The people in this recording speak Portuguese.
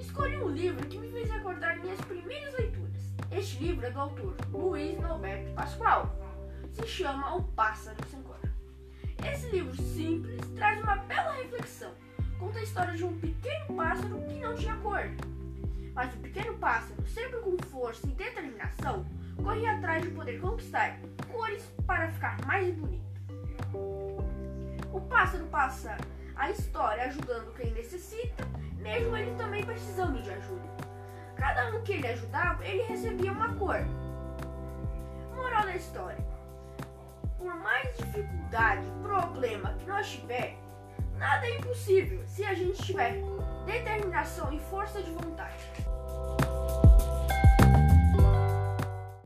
escolhi um livro que me fez acordar minhas primeiras leituras. Este livro é do autor Luiz Norberto Pascoal. Se chama O Pássaro Sem Cor. Esse livro simples traz uma bela reflexão. Conta a história de um pequeno pássaro que não tinha cor. Mas o pequeno pássaro, sempre com força e determinação, corria atrás de poder conquistar cores para ficar mais bonito. O pássaro passa a história ajudando quem Um que ele ajudava, ele recebia uma cor. Moral da história: por mais dificuldade, problema que nós tiver, nada é impossível se a gente tiver determinação e força de vontade.